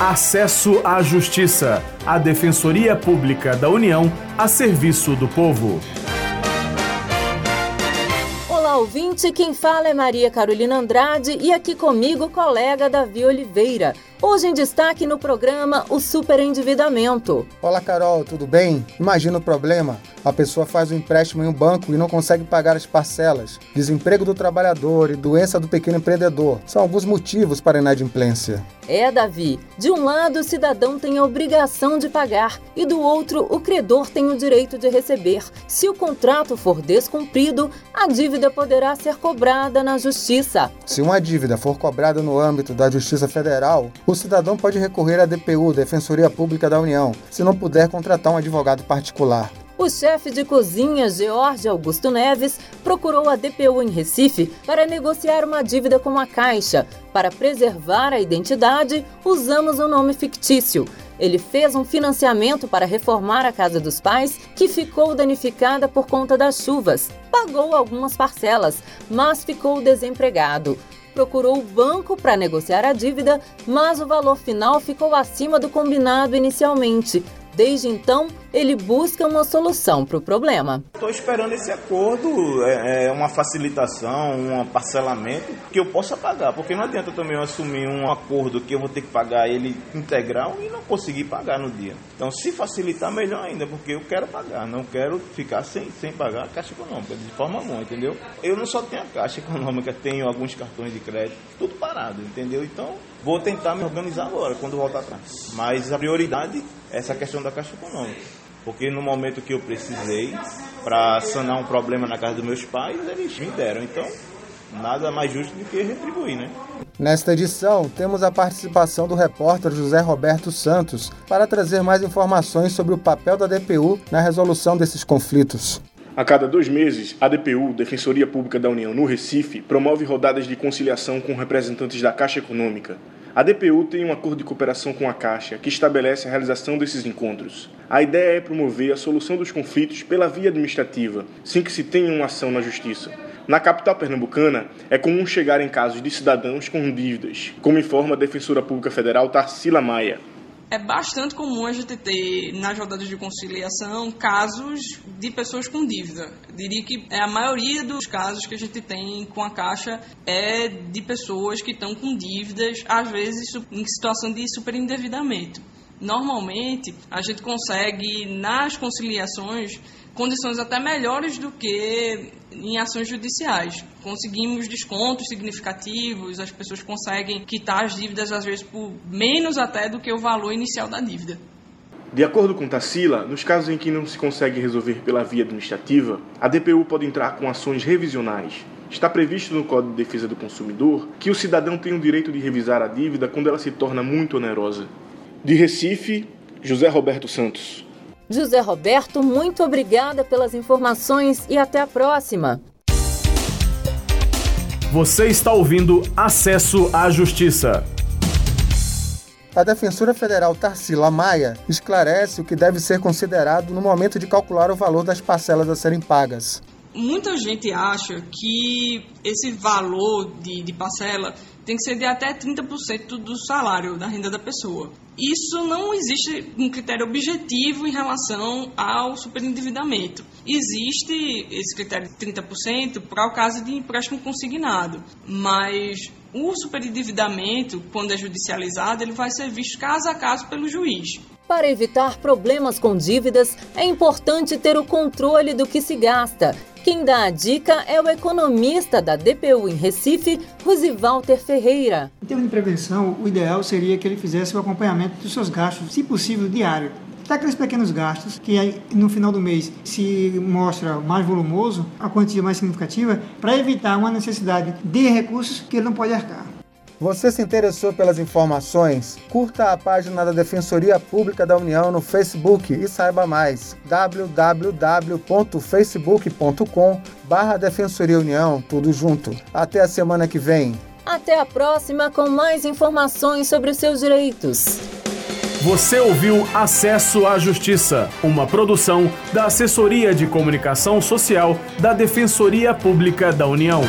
Acesso à Justiça, a Defensoria Pública da União a serviço do povo. Olá, ouvinte, quem fala é Maria Carolina Andrade e aqui comigo colega Davi Oliveira. Hoje em destaque no programa o superendividamento. Olá, Carol, tudo bem? Imagina o problema. A pessoa faz um empréstimo em um banco e não consegue pagar as parcelas. Desemprego do trabalhador e doença do pequeno empreendedor são alguns motivos para a inadimplência. É, Davi. De um lado, o cidadão tem a obrigação de pagar e do outro, o credor tem o direito de receber. Se o contrato for descumprido, a dívida poderá ser cobrada na justiça. Se uma dívida for cobrada no âmbito da Justiça Federal, o cidadão pode recorrer à DPU, Defensoria Pública da União, se não puder contratar um advogado particular. O chefe de cozinha, George Augusto Neves, procurou a DPU em Recife para negociar uma dívida com a Caixa. Para preservar a identidade, usamos um nome fictício. Ele fez um financiamento para reformar a casa dos pais, que ficou danificada por conta das chuvas. Pagou algumas parcelas, mas ficou desempregado procurou o banco para negociar a dívida, mas o valor final ficou acima do combinado inicialmente. Desde então, ele busca uma solução para o problema. Estou esperando esse acordo, é, é, uma facilitação, um parcelamento que eu possa pagar, porque não adianta também eu assumir um acordo que eu vou ter que pagar ele integral e não conseguir pagar no dia. Então, se facilitar, melhor ainda, porque eu quero pagar, não quero ficar sem, sem pagar a Caixa Econômica, de forma alguma, entendeu? Eu não só tenho a Caixa Econômica, tenho alguns cartões de crédito, tudo parado, entendeu? Então, vou tentar me organizar agora, quando voltar atrás. Mas a prioridade essa questão da Caixa Econômica. Porque no momento que eu precisei para sanar um problema na casa dos meus pais, eles me deram. Então, nada mais justo do que retribuir, né? Nesta edição, temos a participação do repórter José Roberto Santos para trazer mais informações sobre o papel da DPU na resolução desses conflitos. A cada dois meses, a DPU, Defensoria Pública da União no Recife, promove rodadas de conciliação com representantes da Caixa Econômica, a DPU tem um acordo de cooperação com a Caixa que estabelece a realização desses encontros. A ideia é promover a solução dos conflitos pela via administrativa, sem que se tenha uma ação na justiça. Na capital pernambucana, é comum chegar em casos de cidadãos com dívidas, como informa a Defensora Pública Federal Tarsila Maia é bastante comum a gente ter nas rodadas de conciliação casos de pessoas com dívida. Eu diria que é a maioria dos casos que a gente tem com a Caixa é de pessoas que estão com dívidas, às vezes em situação de superendividamento. Normalmente, a gente consegue nas conciliações condições até melhores do que em ações judiciais. Conseguimos descontos significativos, as pessoas conseguem quitar as dívidas às vezes por menos até do que o valor inicial da dívida. De acordo com Tassila, nos casos em que não se consegue resolver pela via administrativa, a DPU pode entrar com ações revisionais. Está previsto no Código de Defesa do Consumidor que o cidadão tem o direito de revisar a dívida quando ela se torna muito onerosa. De Recife, José Roberto Santos. José Roberto, muito obrigada pelas informações e até a próxima. Você está ouvindo Acesso à Justiça. A defensora federal Tarsila Maia esclarece o que deve ser considerado no momento de calcular o valor das parcelas a serem pagas. Muita gente acha que esse valor de, de parcela tem que ser de até 30% do salário, da renda da pessoa. Isso não existe um critério objetivo em relação ao superendividamento. Existe esse critério de 30% para o caso de empréstimo consignado, mas o superendividamento, quando é judicializado, ele vai ser visto caso a caso pelo juiz. Para evitar problemas com dívidas, é importante ter o controle do que se gasta quem dá a dica é o economista da DPU em Recife, Rosivalter Ferreira. Em termos de prevenção, o ideal seria que ele fizesse o acompanhamento dos seus gastos, se possível, diário. Até aqueles pequenos gastos que no final do mês se mostra mais volumoso, a quantia mais significativa, para evitar uma necessidade de recursos que ele não pode arcar. Você se interessou pelas informações? Curta a página da Defensoria Pública da União no Facebook e saiba mais. www.facebook.com barra Defensoria União, tudo junto. Até a semana que vem. Até a próxima com mais informações sobre os seus direitos. Você ouviu Acesso à Justiça, uma produção da Assessoria de Comunicação Social da Defensoria Pública da União.